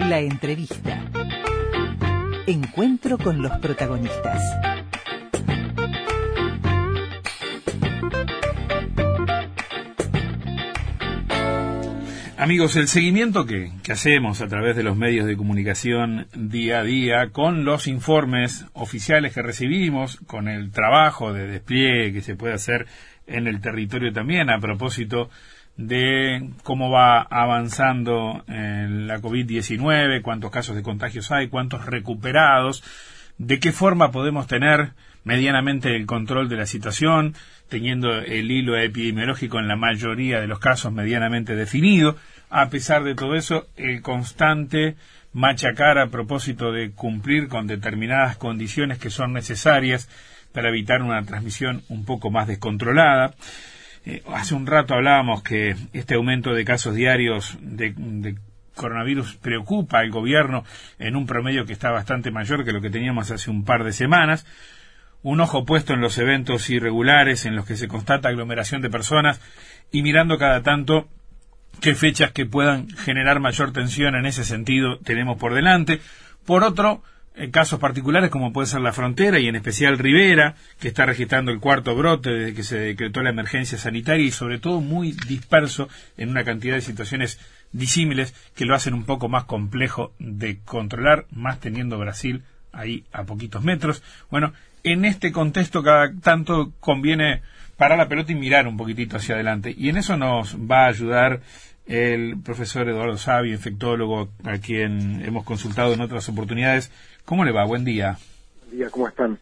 La entrevista. Encuentro con los protagonistas. Amigos, el seguimiento que, que, hacemos a través de los medios de comunicación día a día, con los informes oficiales que recibimos, con el trabajo de despliegue que se puede hacer en el territorio también a propósito de cómo va avanzando la COVID-19, cuántos casos de contagios hay, cuántos recuperados, de qué forma podemos tener medianamente el control de la situación, teniendo el hilo epidemiológico en la mayoría de los casos medianamente definido. A pesar de todo eso, el constante machacar a propósito de cumplir con determinadas condiciones que son necesarias para evitar una transmisión un poco más descontrolada. Eh, hace un rato hablábamos que este aumento de casos diarios de, de coronavirus preocupa al gobierno en un promedio que está bastante mayor que lo que teníamos hace un par de semanas un ojo puesto en los eventos irregulares en los que se constata aglomeración de personas y mirando cada tanto qué fechas que puedan generar mayor tensión en ese sentido tenemos por delante. Por otro, en casos particulares como puede ser la frontera y en especial Rivera, que está registrando el cuarto brote desde que se decretó la emergencia sanitaria y sobre todo muy disperso en una cantidad de situaciones disímiles que lo hacen un poco más complejo de controlar, más teniendo Brasil ahí a poquitos metros. Bueno, en este contexto cada tanto conviene parar la pelota y mirar un poquitito hacia adelante. Y en eso nos va a ayudar el profesor Eduardo Savi, infectólogo, a quien hemos consultado en otras oportunidades. ¿Cómo le va? Buen día. Buen día, ¿cómo están?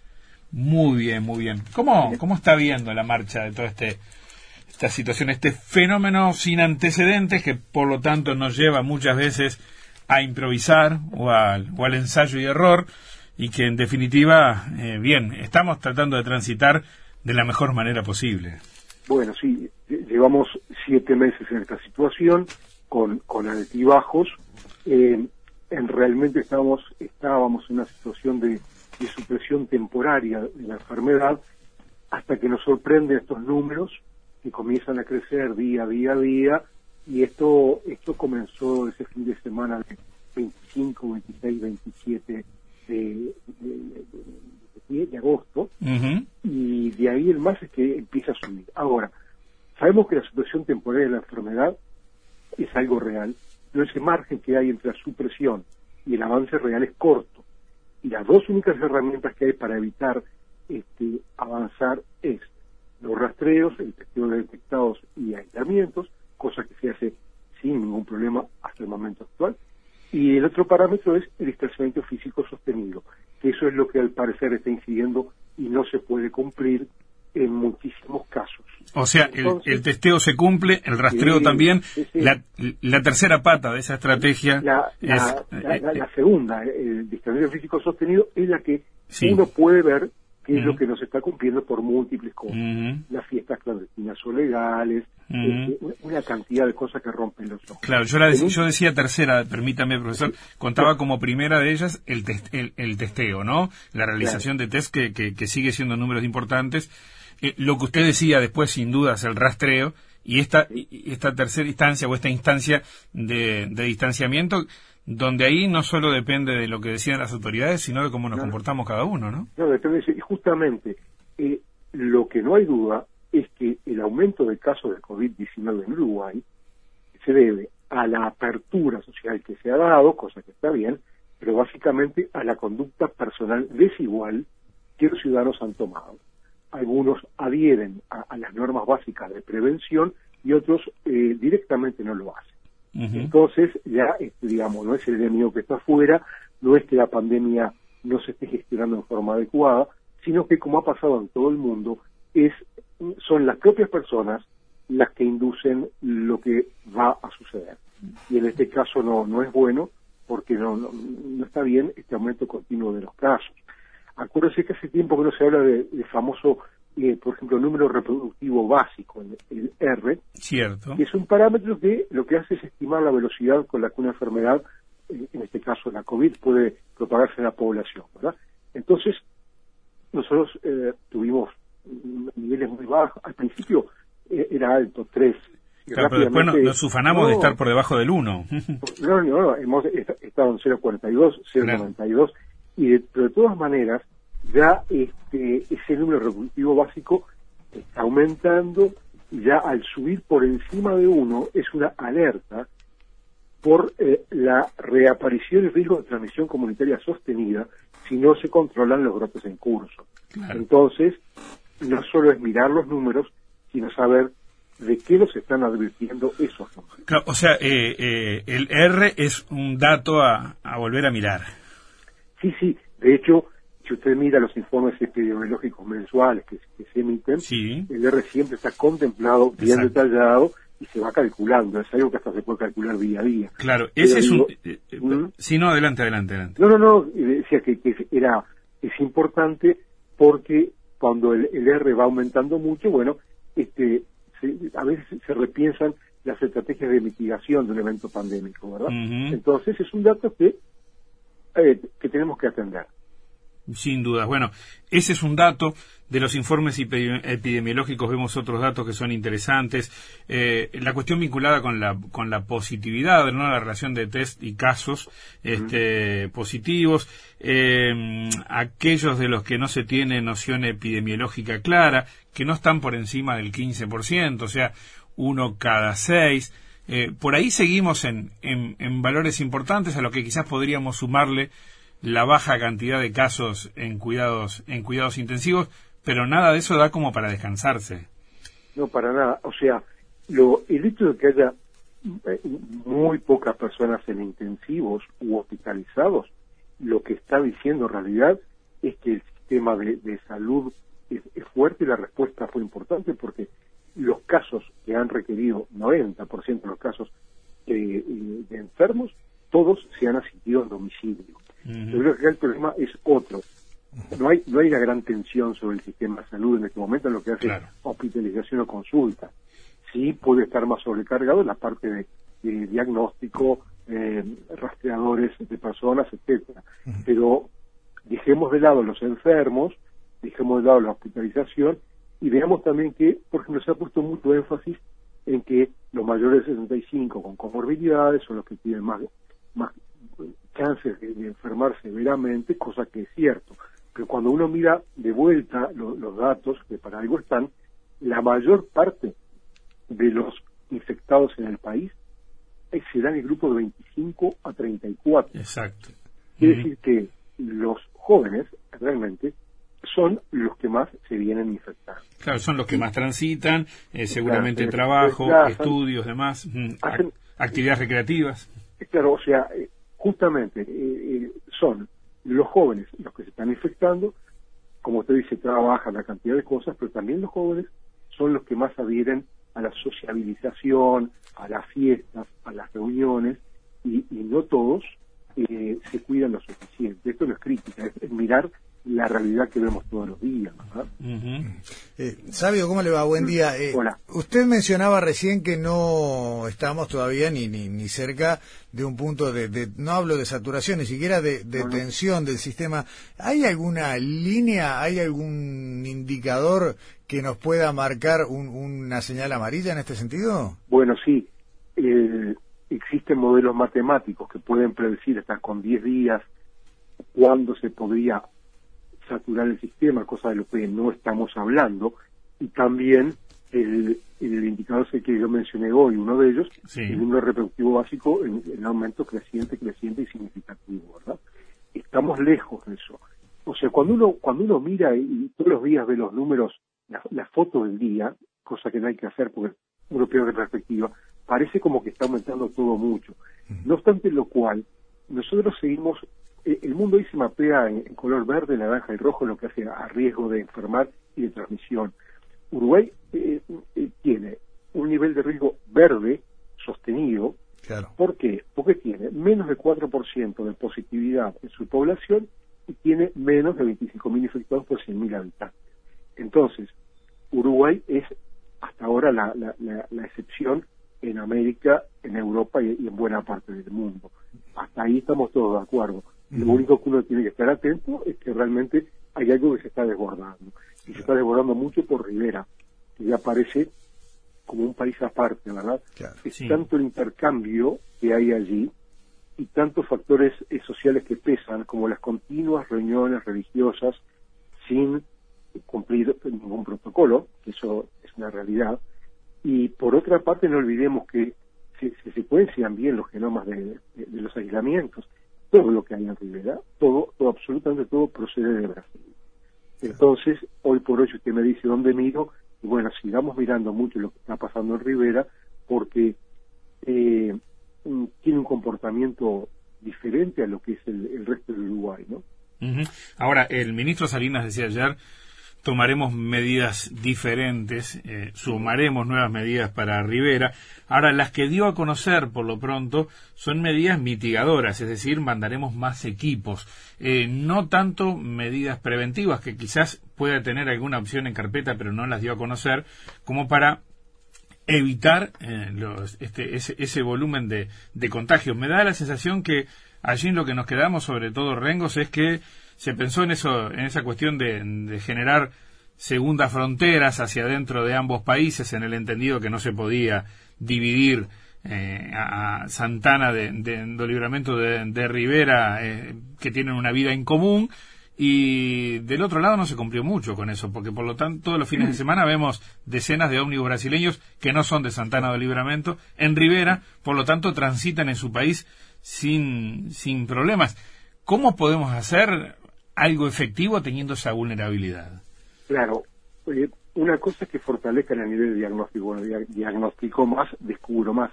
Muy bien, muy bien. ¿Cómo, cómo está viendo la marcha de toda este, esta situación, este fenómeno sin antecedentes que por lo tanto nos lleva muchas veces a improvisar o al, o al ensayo y error? y que en definitiva, eh, bien, estamos tratando de transitar de la mejor manera posible. Bueno, sí, llevamos siete meses en esta situación con, con altibajos. Eh, en realmente estábamos, estábamos en una situación de, de supresión temporaria de la enfermedad hasta que nos sorprenden estos números que comienzan a crecer día a día a día y esto esto comenzó ese fin de semana de 25, 26, 27 de, de, de, agosto, y de ahí el más es que empieza a subir. Ahora, sabemos que la supresión temporal de la enfermedad es algo real, pero ese margen que hay entre la supresión y el avance real es corto. Y las dos únicas herramientas que hay para evitar este, avanzar es los rastreos, el testeo de detectados y aislamientos, cosa que se hace sin ningún problema hasta el momento actual, y el otro parámetro es el distanciamiento físico sostenido, que eso es lo que al parecer está incidiendo y no se puede cumplir en muchísimos casos. O sea, el, testeo se cumple, el rastreo también. La, la, tercera pata de esa estrategia la, es... La, eh, segunda, el distanciamiento físico sostenido, es la que uno puede ver que es lo que nos está cumpliendo por múltiples cosas. Las fiestas clandestinas son legales, este, una cantidad de cosas que rompen los ojos. Claro, yo, yo decía tercera, permítame, profesor, contaba como primera de ellas el, el, testeo, ¿no? La realización de test que, que, sigue siendo números importantes. Eh, lo que usted decía después, sin duda, es el rastreo y esta, esta tercera instancia o esta instancia de, de distanciamiento donde ahí no solo depende de lo que decían las autoridades, sino de cómo nos comportamos cada uno, ¿no? No, depende Y justamente, eh, lo que no hay duda es que el aumento de casos de COVID-19 en Uruguay se debe a la apertura social que se ha dado, cosa que está bien, pero básicamente a la conducta personal desigual que los ciudadanos han tomado. Algunos adhieren a, las normas básicas de prevención y otros eh, directamente no lo hacen. Entonces, ya, este, digamos, no es el enemigo que está afuera, no es que la pandemia no se esté gestionando en forma adecuada, sino que, como ha pasado en todo el mundo, es son las propias personas las que inducen lo que va a suceder. Y en este caso no, no es bueno porque no, no, está bien este aumento continuo de los casos. Acuérdense que hace tiempo que no se habla del de famoso eh, por ejemplo, número reproductivo básico, el, R, Cierto. que es un parámetro que lo que hace es estimar la velocidad con la que una enfermedad, eh, en este caso la COVID, puede propagarse en la población, ¿verdad? Entonces, nosotros eh, tuvimos niveles muy bajos, al principio era alto, 3, Claro, pero después nos, nos ufanamos de estar por debajo del 1. no, no, no, hemos estado en 0,42, 0,92, y de, de todas maneras, ya este, ese número reproductivo básico está aumentando, y ya al subir por encima de 1 es una alerta por eh, la reaparición y riesgo de transmisión comunitaria sostenida si no se controlan los brotes en curso. Entonces, no solo es mirar los números, sino saber de qué nos están advirtiendo esos números. Claro, o sea, eh, eh, el R es un dato a, volver a mirar. Sí, sí. De hecho, si usted mira los informes epidemiológicos mensuales que, se emiten, el R siempre está contemplado, bien detallado, y se va calculando. Es algo que hasta se puede calcular día a día. Claro, ese es un... Eh, ¿Mm? Sí, no, adelante, adelante, adelante. No, no, no, decía que, que era es importante porque cuando el, R va aumentando mucho, bueno, este, a veces se repiensan las estrategias de mitigación de un evento pandémico, ¿verdad? Entonces es un dato que, eh, que tenemos que atender. Sin duda. Bueno, ese es un dato. De los informes epidemiológicos vemos otros datos que son interesantes. Eh, la cuestión vinculada con la, con la positividad, ¿no? la relación de test y casos este, positivos. Eh, aquellos de los que no se tiene noción epidemiológica clara, que no están por encima del 15%, o sea, uno cada seis. Eh, por ahí seguimos en, en, en valores importantes a lo que quizás podríamos sumarle la baja cantidad de casos en cuidados en cuidados intensivos, pero nada de eso da como para descansarse. No, para nada. O sea, lo, el hecho de que haya eh, muy pocas personas en intensivos u hospitalizados, lo que está diciendo en realidad es que el sistema de, salud es, fuerte y la respuesta fue importante porque los casos que han requerido, 90% de los casos de enfermos, todos se han asistido al domicilio. Yo creo que el problema es otro. No hay, no hay una gran tensión sobre el sistema de salud en este momento en lo que hace hospitalización o consulta. Sí puede estar más sobrecargado en la parte de, diagnóstico, eh, rastreadores de personas, etcétera. Pero dejemos de lado los enfermos, dejemos de lado la hospitalización y veamos también que, por ejemplo, se ha puesto mucho énfasis en que los mayores de 65 con comorbilidades son los que tienen más, más chances de, enfermar severamente, cosa que es cierto. Pero cuando uno mira de vuelta los datos, que para algo están, la mayor parte de los infectados en el país se da en el grupo de 25 a 34. Exacto. Quiere decir que los jóvenes realmente son los que más se vienen infectando. Claro, son los que más transitan, eh, seguramente trabajo, estudios, demás, mm, actividades recreativas. Claro, o sea, eh, justamente eh, eh, son los jóvenes los que se están infectando, como usted dice, trabajan la cantidad de cosas, pero también los jóvenes son los que más adhieren a la sociabilización, a las fiestas, a las reuniones, y, no todos eh, se cuidan lo suficiente. Esto no es crítica, es mirar la realidad que vemos todos los días. Eh, Sabio, ¿cómo le va? Buen día. Eh, usted mencionaba recién que no estamos todavía ni, ni, cerca de un punto de, no hablo de saturación, ni siquiera de, tensión del sistema. ¿Hay alguna línea, hay algún indicador que nos pueda marcar una señal amarilla en este sentido? Bueno, sí. Eh, existen modelos matemáticos que pueden predecir hasta con 10 días cuándo se podría saturar el sistema, cosa de lo que no estamos hablando, y también el, el indicador que yo mencioné hoy, uno de ellos, el número reproductivo básico en, aumento creciente, creciente y significativo, ¿verdad? Estamos lejos de eso. O sea, cuando uno, cuando uno mira y, todos los días ve los números, la, foto del día, cosa que no hay que hacer porque uno pierde perspectiva, parece como que está aumentando todo mucho. No obstante lo cual, nosotros seguimos el mundo ahí se mapea en, color verde, naranja y rojo, lo que hace a riesgo de enfermar y de transmisión. Uruguay eh, eh, tiene un nivel de riesgo verde sostenido. ¿Por qué? Porque tiene menos de 4% de positividad en su población y tiene menos de 25.000 infectados por 100.000 habitantes. Entonces, Uruguay es hasta ahora la, excepción en América, en Europa y, en buena parte del mundo. Hasta ahí estamos todos de acuerdo. Lo único que uno tiene que estar atento es que realmente hay algo que se está desbordando. Y se está desbordando mucho por Rivera, que ya parece como un país aparte, ¿verdad? es tanto el intercambio que hay allí y tantos factores eh, sociales que pesan, como las continuas reuniones religiosas sin cumplir ningún protocolo, eso es una realidad. Y por otra parte, no olvidemos que se, secuencian bien los genomas de, los aislamientos. Todo lo que hay en Rivera, todo, todo, absolutamente todo procede de Brasil. Entonces, hoy por hoy usted me dice dónde miro, y bueno, sigamos mirando mucho lo que está pasando en Rivera, porque eh, mm, tiene un comportamiento diferente a lo que es el, resto del Uruguay, ¿no? Ahora, el ministro Salinas decía ayer tomaremos medidas diferentes, eh, sumaremos nuevas medidas para Rivera. Ahora, las que dio a conocer por lo pronto son medidas mitigadoras, es decir, mandaremos más equipos, eh, no tanto medidas preventivas, que quizás pueda tener alguna opción en carpeta, pero no las dio a conocer, como para evitar eh, este, ese, volumen de, de contagios. Me da la sensación que allí en lo que nos quedamos, sobre todo Rengos, es que se pensó en eso, en esa cuestión de, generar segundas fronteras hacia adentro de ambos países, en el entendido que no se podía dividir eh, a Santana de, de, Libramento de, Rivera, eh, que tienen una vida en común, y del otro lado no se cumplió mucho con eso, porque por lo tanto todos los fines de semana vemos decenas de ómnibus brasileños que no son de Santana de Libramento en Rivera, por lo tanto transitan en su país sin, sin problemas. ¿Cómo podemos hacer algo efectivo teniendo esa vulnerabilidad. Claro, una cosa es que fortalezcan a nivel diagnóstico, bueno, diagnóstico más, descubro más,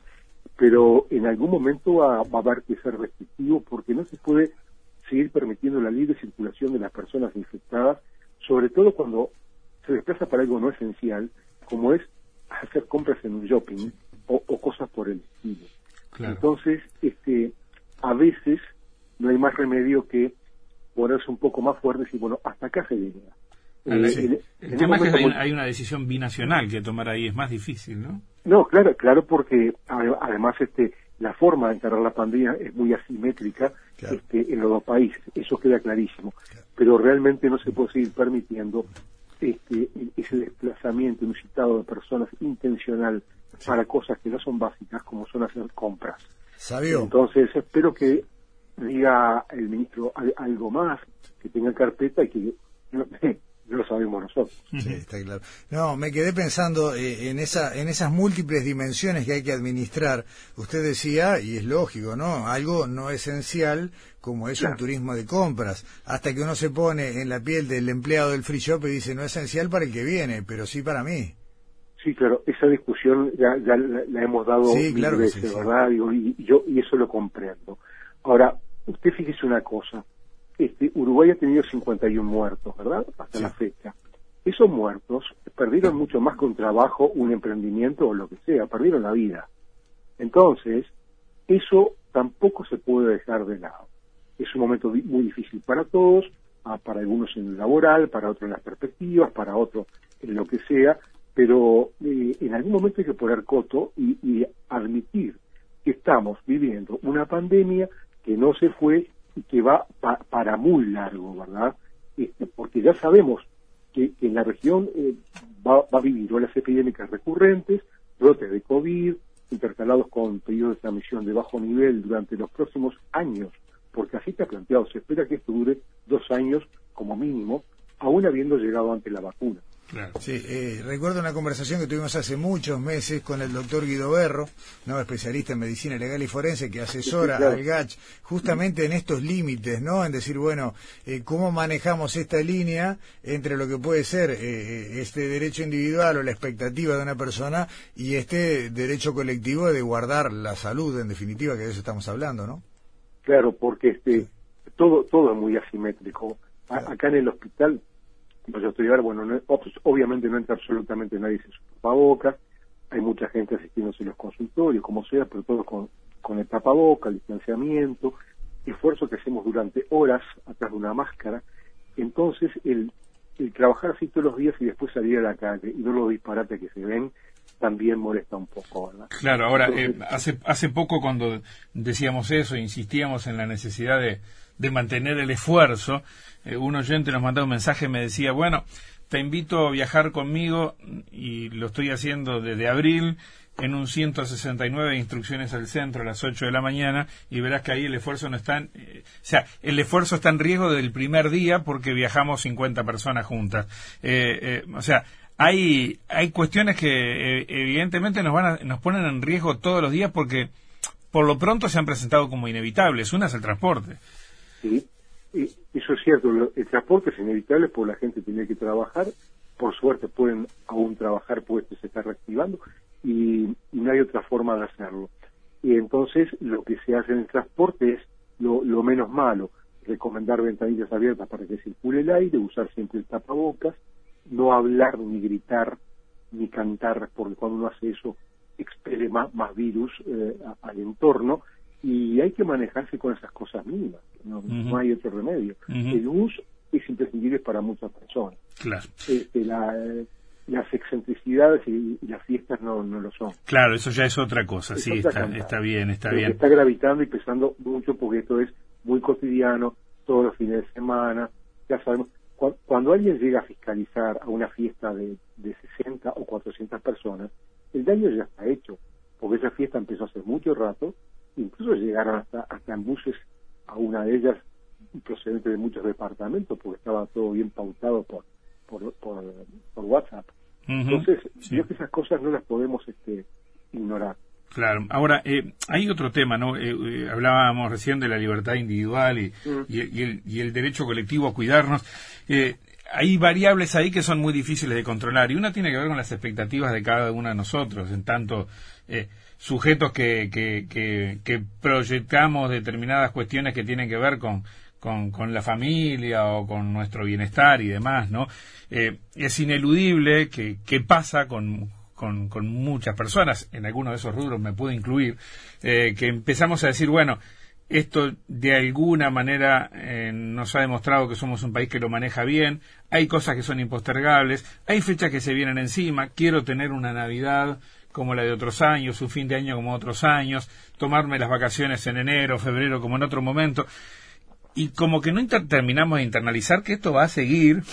pero en algún momento va, a haber que ser restrictivo porque no se puede seguir permitiendo la libre circulación de las personas infectadas, sobre todo cuando se desplaza para algo no esencial, como es hacer compras en un shopping o, cosas por el estilo. Entonces, este, a veces no hay más remedio que ponerse un poco más fuertes y bueno, hasta acá se llega. Eh, el, tema es que hay, una decisión binacional que tomar ahí, es más difícil, ¿no? No, claro, claro, porque además este la forma de encarar la pandemia es muy asimétrica este, en los dos países, eso queda clarísimo, pero realmente no se puede seguir permitiendo este, ese desplazamiento inusitado de personas intencional para cosas que no son básicas como son hacer compras. ¿Sabio? Entonces espero que diga el ministro algo más, que tenga carpeta y que no, lo sabemos nosotros. Sí, está claro. No, me quedé pensando eh, en, esa, en esas múltiples dimensiones que hay que administrar. Usted decía, y es lógico, ¿no? Algo no esencial como es un turismo de compras, hasta que uno se pone en la piel del empleado del free shop y dice, no es esencial para el que viene, pero sí para mí. Sí, claro, esa discusión ya, ya la, hemos dado mil veces, ¿verdad? y, yo, y eso lo comprendo. Ahora, usted fíjese una cosa, este, Uruguay ha tenido 51 muertos, ¿verdad? Hasta la fecha. Esos muertos perdieron mucho más que un trabajo, un emprendimiento o lo que sea, perdieron la vida. Entonces, eso tampoco se puede dejar de lado. Es un momento muy difícil para todos, ah, para algunos en el laboral, para otros en las perspectivas, para otros en lo que sea, pero eh, en algún momento hay que poner coto y admitir que estamos viviendo una pandemia que no se fue y que va para muy largo, ¿verdad? Este, porque ya sabemos que, en la región eh, va, a vivir olas epidémicas recurrentes, brotes de COVID, intercalados con periodos de transmisión de bajo nivel durante los próximos años, porque así está planteado, se espera que esto dure dos años como mínimo, aún habiendo llegado ante la vacuna. Sí, eh, recuerdo una conversación que tuvimos hace muchos meses con el doctor Guido Berro, ¿no? especialista en medicina legal y forense, que asesora al GACH justamente en estos límites, ¿no? En decir, bueno, eh, ¿cómo manejamos esta línea entre lo que puede ser eh, este derecho individual o la expectativa de una persona y este derecho colectivo de guardar la salud, en definitiva, que de eso estamos hablando, ¿no? Claro, porque este todo todo es muy asimétrico. Acá en el hospital yo estoy bueno, no, pues, obviamente no entra absolutamente nadie sin su tapabocas, hay mucha gente asistiéndose en los consultorios, como sea, pero todo con, con el tapabocas, el distanciamiento, esfuerzo que hacemos durante horas atrás de una máscara. Entonces, el, el trabajar así todos los días y después salir a la calle y no los disparates que se ven, también molesta un poco, ¿verdad? Claro, ahora, eh, hace, hace poco cuando decíamos eso, insistíamos en la necesidad de, de mantener el esfuerzo, eh, un oyente nos mandaba un mensaje y me decía, bueno, te invito a viajar conmigo y lo estoy haciendo desde abril en un 169 instrucciones al centro a las 8 de la mañana y verás que ahí el esfuerzo no está, eh, o sea, el esfuerzo está en riesgo del primer día porque viajamos 50 personas juntas. Eh, eh, o sea, hay, hay cuestiones que evidentemente nos, van a, nos ponen en riesgo todos los días porque por lo pronto se han presentado como inevitables. Una es el transporte. Sí, eso es cierto. El transporte es inevitable porque la gente tiene que trabajar. Por suerte pueden aún trabajar porque se está reactivando y, no hay otra forma de hacerlo. Y entonces lo que se hace en el transporte es lo, menos malo, recomendar ventanillas abiertas para que circule el aire, usar siempre el tapabocas, no hablar ni gritar ni cantar, porque cuando uno hace eso expele más, más virus eh, al entorno y hay que manejarse con esas cosas mínimas, no, hay otro remedio. El uso es imprescindible para muchas personas. Claro. Este, la, las excentricidades y, las fiestas no, no lo son. Claro, eso ya es otra cosa, sí, está, está, bien, está bien. Está gravitando y pesando mucho porque esto es muy cotidiano, todos los fines de semana, ya sabemos. Cuando, alguien llega a fiscalizar a una fiesta de, de 60 o 400 personas, el daño ya está hecho, porque esa fiesta empezó hace mucho rato, incluso llegaron hasta, hasta en buses a una de ellas procedente de muchos departamentos, porque estaba todo bien pautado por, por, por, WhatsApp. Entonces, yo que esas cosas no las podemos este, ignorar. Claro. Ahora, eh, hay otro tema, ¿no? Eh, eh, hablábamos recién de la libertad individual y, y, el, y, el, derecho colectivo a cuidarnos. hay variables ahí que son muy difíciles de controlar y una tiene que ver con las expectativas de cada uno de nosotros, en tanto sujetos que, que, que, proyectamos determinadas cuestiones que tienen que ver con con, con la familia o con nuestro bienestar y demás, ¿no? Eh, es ineludible que, que pasa con, con, muchas personas, en algunos de esos rubros me puedo incluir, eh, que empezamos a decir, bueno, esto de alguna manera eh, nos ha demostrado que somos un país que lo maneja bien, hay cosas que son impostergables, hay fechas que se vienen encima, quiero tener una Navidad como la de otros años, un fin de año como otros años, tomarme las vacaciones en enero, febrero como en otro momento y como que no terminamos de internalizar que esto va a seguir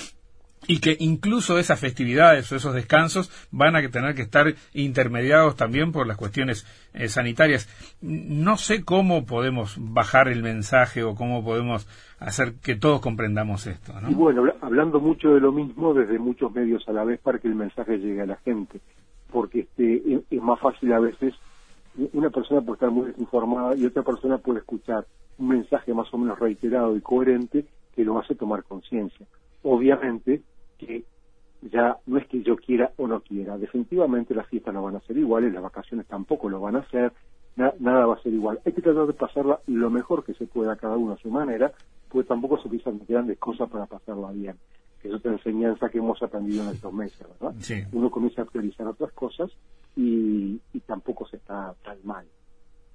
y que incluso esas festividades o esos descansos van a tener que estar intermediados también por las cuestiones eh, sanitarias. No sé cómo podemos bajar el mensaje o cómo podemos hacer que todos comprendamos esto. Y bueno, hablando mucho de lo mismo desde muchos medios a la vez para que el mensaje llegue a la gente, porque este, es más fácil a veces, una persona puede estar muy desinformada y otra persona puede escuchar un mensaje más o menos reiterado y coherente que lo hace tomar conciencia. Obviamente que ya no es que yo quiera o no quiera, definitivamente las fiestas no van a ser iguales, las vacaciones tampoco lo van a ser, nada va a ser igual. Hay que tratar de pasarla lo mejor que se pueda cada uno a su manera, porque tampoco se piensan grandes cosas para pasarla bien. Que es otra enseñanza que hemos aprendido en estos meses, ¿verdad? Uno comienza a priorizar otras cosas y, y tampoco se está tan mal.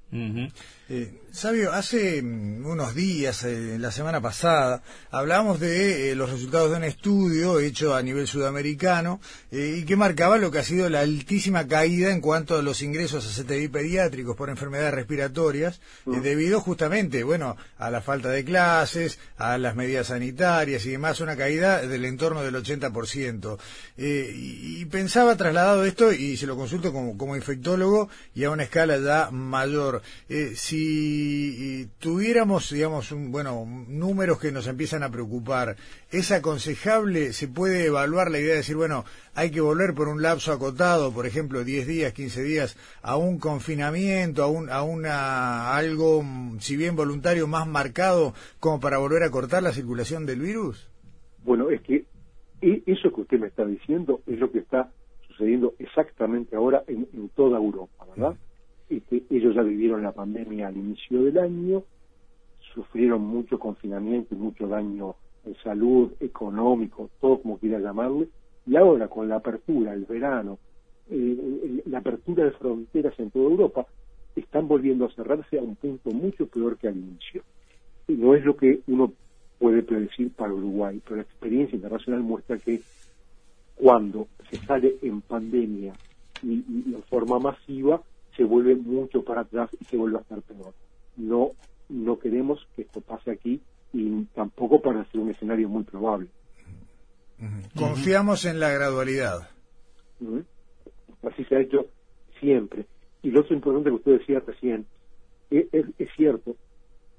Eh, Sabio, hace mm, unos días, eh, la semana pasada, hablamos de eh, los resultados de un estudio hecho a nivel sudamericano y que marcaba lo que ha sido la altísima caída en cuanto a los ingresos a CTI pediátricos por enfermedades respiratorias, debido justamente, bueno, a la falta de clases, a las medidas sanitarias y demás, una caída del entorno del 80%. Y, y, pensaba trasladado esto, y se lo consulto como, como infectólogo, y a una escala ya mayor eh, si tuviéramos, digamos, un, bueno, números que nos empiezan a preocupar, ¿es aconsejable, se puede evaluar la idea de decir, bueno, hay que volver por un lapso acotado, por ejemplo, 10 días, 15 días, a un confinamiento, a, un, a una, algo, si bien voluntario, más marcado, como para volver a cortar la circulación del virus? Bueno, es que e, eso que usted me está diciendo es lo que está sucediendo exactamente ahora en, en toda Europa, ¿verdad? Este, ellos ya vivieron la pandemia al inicio del año, sufrieron mucho confinamiento y mucho daño en salud, económico, todo como quiera llamarle, y ahora con la apertura, el verano, la apertura de fronteras en toda Europa, están volviendo a cerrarse a un punto mucho peor que al inicio. Y no es lo que uno puede predecir para Uruguay, pero la experiencia internacional muestra que cuando se sale en pandemia y, y en forma masiva, se vuelve mucho para atrás y se vuelve a estar peor. No, no queremos que esto pase aquí y tampoco para ser un escenario muy probable. Confiamos en la gradualidad. Así se ha hecho siempre. Y lo otro importante que usted decía recién, es, es, cierto,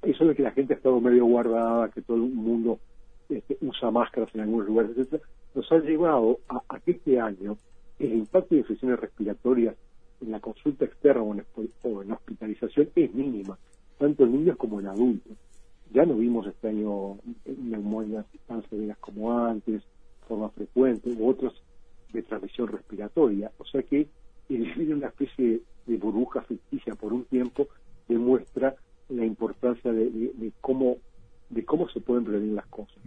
eso de que la gente ha estado medio guardada, que todo el mundo este, usa máscaras en algunos lugares, etcétera, nos ha llevado a, que este año el impacto de infecciones respiratorias en la consulta externa o en, o en hospitalización es mínima, tanto en niños como en adultos. Ya no vimos este año neumonías tan severas como antes, forma frecuente, u otros de transmisión respiratoria. O sea que el vivir una especie de burbuja ficticia por un tiempo demuestra la importancia de, cómo de cómo se pueden prevenir las cosas.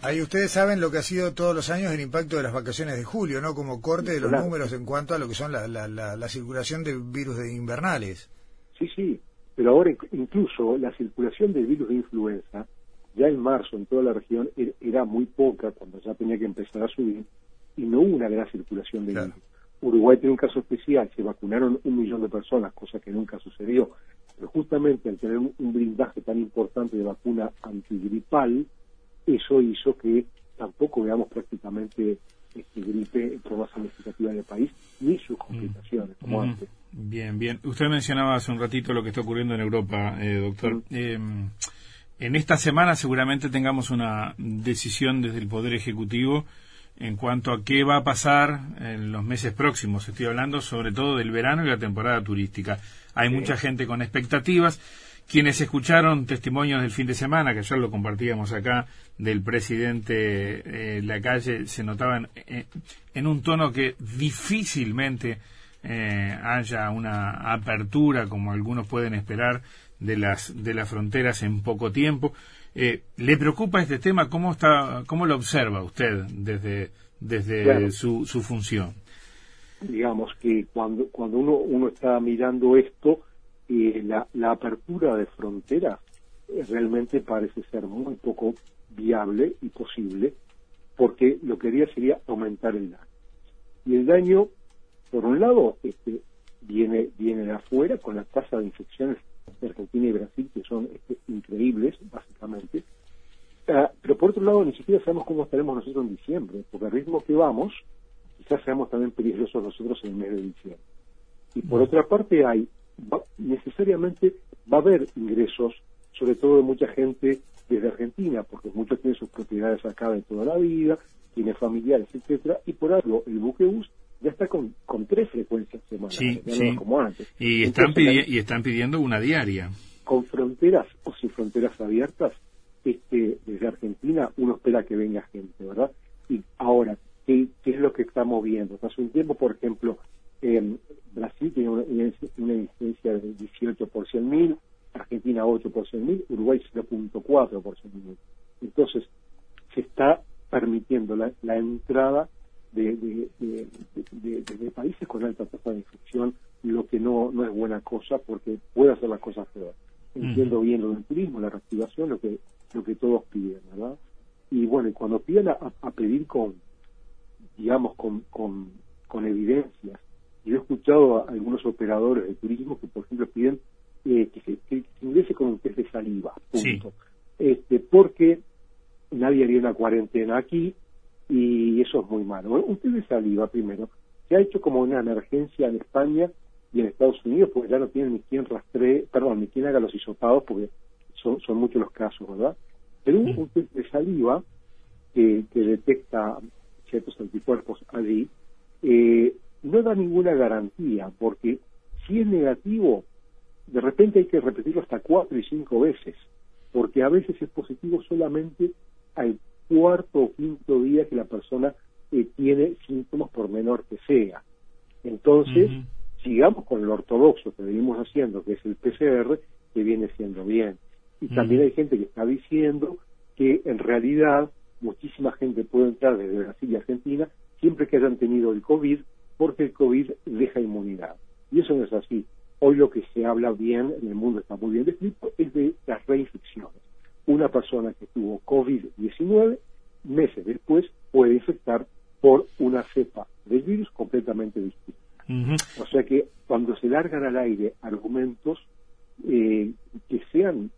Ahí ustedes saben lo que ha sido todos los años el impacto de las vacaciones de julio, ¿no? Como corte de los números en cuanto a lo que son la, la, la, circulación de virus de invernales. Sí, sí, pero ahora incluso la circulación del virus de influenza, ya en marzo en toda la región er, era muy poca cuando ya tenía que empezar a subir y no hubo una gran circulación de virus. Uruguay tiene un caso especial, se vacunaron un millón de personas, cosa que nunca sucedió. Pero justamente al tener un, blindaje tan importante de vacuna antigripal, eso hizo que tampoco veamos prácticamente este gripe en forma significativa en el país, ni sus mm. complicaciones, como mm. antes. Bien, bien. Usted mencionaba hace un ratito lo que está ocurriendo en Europa, eh, doctor. Mm. Em, en esta semana seguramente tengamos una decisión desde el Poder Ejecutivo en cuanto a qué va a pasar en los meses próximos. Estoy hablando sobre todo del verano y la temporada turística. Hay mucha gente con expectativas. Quienes escucharon testimonios del fin de semana, que ya lo compartíamos acá, del presidente eh, la calle, se notaban eh, en un tono que difícilmente eh, haya una apertura como algunos pueden esperar de las de las fronteras en poco tiempo. Eh, ¿Le preocupa este tema? ¿Cómo, está, cómo lo observa usted desde, desde su, su función? Digamos que cuando, cuando uno, uno está mirando esto, eh, la, la apertura de fronteras eh, realmente parece ser muy poco viable y posible, porque lo que haría sería aumentar el daño. Y el daño, por un lado, este, viene, viene de afuera con la tasa de infecciones de Argentina y Brasil, que son este, increíbles, básicamente. Ah, pero por otro lado, ni siquiera sabemos cómo estaremos nosotros en diciembre, porque al ritmo que vamos, quizás seamos también peligrosos nosotros en el mes de diciembre. Y por otra parte, hay necesariamente va a haber ingresos, sobre todo de mucha gente desde Argentina, porque muchos tienen sus propiedades acá de toda la vida, tiene familiares, etcétera, y por algo el buquebús ya está con, con tres frecuencias semanales, sí, como antes. Y están, y están pidiendo una diaria. Con fronteras o sin fronteras abiertas, este, desde Argentina uno espera que venga gente, ¿verdad? Y ahora, ¿qué, qué es lo que estamos viendo? Hace un tiempo, por ejemplo, eh, Brasil tiene una, una incidencia de 18 por 100 mil, Argentina 8 por 100 mil, Uruguay 0.4 por 100 mil. Entonces, se está permitiendo la, la entrada de, de, países con alta tasa de infección, lo que no, no es buena cosa porque puede hacer las cosas peor. Entiendo bien lo del turismo, la reactivación, lo que, lo que todos piden, ¿verdad? Y bueno, y cuando piden a, pedir con, digamos, con, con, con evidencias, yo he escuchado a algunos operadores de turismo que, por ejemplo, piden eh, que, se, que, ingrese con un test de saliva, punto. Este, porque nadie haría una cuarentena aquí, y eso es muy malo. Un test de saliva, primero, se ha hecho como una emergencia en España y en Estados Unidos, porque ya no tienen ni quien rastree, perdón, ni quien haga los hisopados, porque son, son muchos los casos, ¿verdad? Pero un, test de saliva que, detecta ciertos anticuerpos allí, eh, no da ninguna garantía, porque si es negativo, de repente hay que repetirlo hasta cuatro y cinco veces, porque a veces es positivo solamente al cuarto o quinto día que la persona eh, tiene síntomas por menor que sea. Entonces, sigamos con lo ortodoxo que venimos haciendo, que es el PCR, que viene siendo bien. Y también hay gente que está diciendo que en realidad muchísima gente puede entrar desde Brasil y Argentina siempre que hayan tenido el COVID, porque el COVID deja inmunidad. Y eso no es así. Hoy lo que se habla bien, en el mundo está muy bien descrito, es de las reinfecciones una persona que tuvo COVID-19 meses después puede infectar por una cepa del virus completamente distinta. O sea que cuando se largan al aire argumentos eh, que sean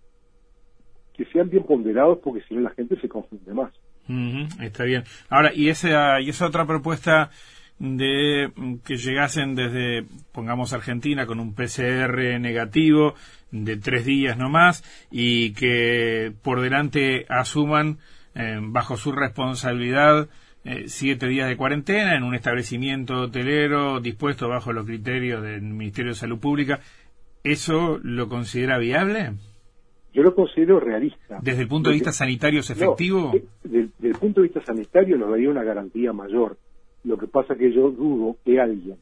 que sean bien ponderados porque si no la gente se confunde más. está bien. Ahora, y esa, y esa otra propuesta de que llegasen desde, pongamos Argentina, con un PCR negativo de tres días no más y que por delante asuman eh, bajo su responsabilidad eh, siete días de cuarentena en un establecimiento hotelero dispuesto bajo los criterios del Ministerio de Salud Pública. ¿Eso lo considera viable? Yo lo considero realista. ¿Desde el punto de vista sanitario es efectivo? desde, el punto de vista sanitario nos daría una garantía mayor. Lo que pasa que yo dudo que alguien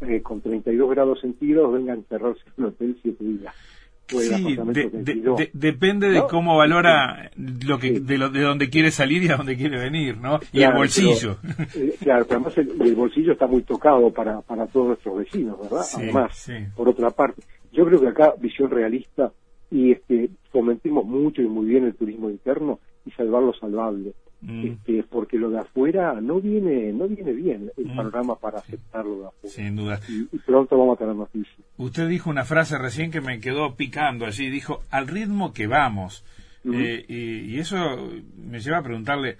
eh, con 32 grados centígrados venga a encerrarse en un hotel siete días. Sí, depende de cómo valora lo que de, lo, de dónde quiere salir y a dónde quiere venir, ¿no? Y el bolsillo. Eh, claro, pero además el, bolsillo está muy tocado para, para todos nuestros vecinos, ¿verdad? además, por otra parte, yo creo que acá visión realista y este fomentemos mucho y muy bien el turismo interno y salvar lo salvable. Mm. Este, porque lo de afuera no viene no viene bien el mm. panorama para aceptarlo de afuera. Sin duda. Y, pronto vamos a tener noticias. Usted dijo una frase recién que me quedó picando allí, dijo, al ritmo que vamos. Eh, y, eso me lleva a preguntarle,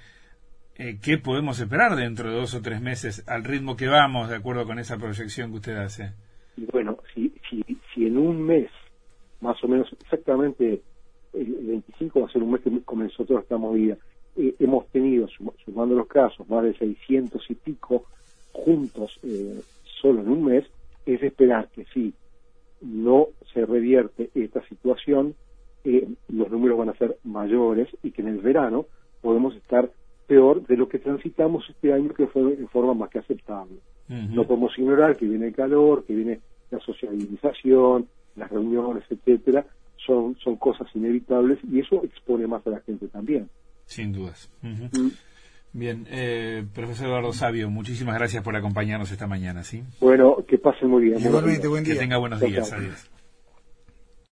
eh, ¿qué podemos esperar dentro de dos o tres meses al ritmo que vamos, de acuerdo con esa proyección que usted hace? Bueno, si, si, si en un mes, más o menos exactamente el 25 va a ser un mes que comenzó toda esta movida, eh, hemos tenido, sumando los casos, más de 600 y pico juntos eh, solo en un mes, es esperar que si no se revierte esta situación, eh, los números van a ser mayores y que en el verano podemos estar peor de lo que transitamos este año, que fue en forma más que aceptable. No podemos ignorar que viene el calor, que viene la socialización, las reuniones, etcétera, son, son cosas inevitables y eso expone más a la gente también. Sin dudas. Mm. Bien, eh, profesor Eduardo Sabio, muchísimas gracias por acompañarnos esta mañana, ¿sí? Bueno, que pasen muy bien. Igualmente, buen día. Que tenga buenos días. Adiós.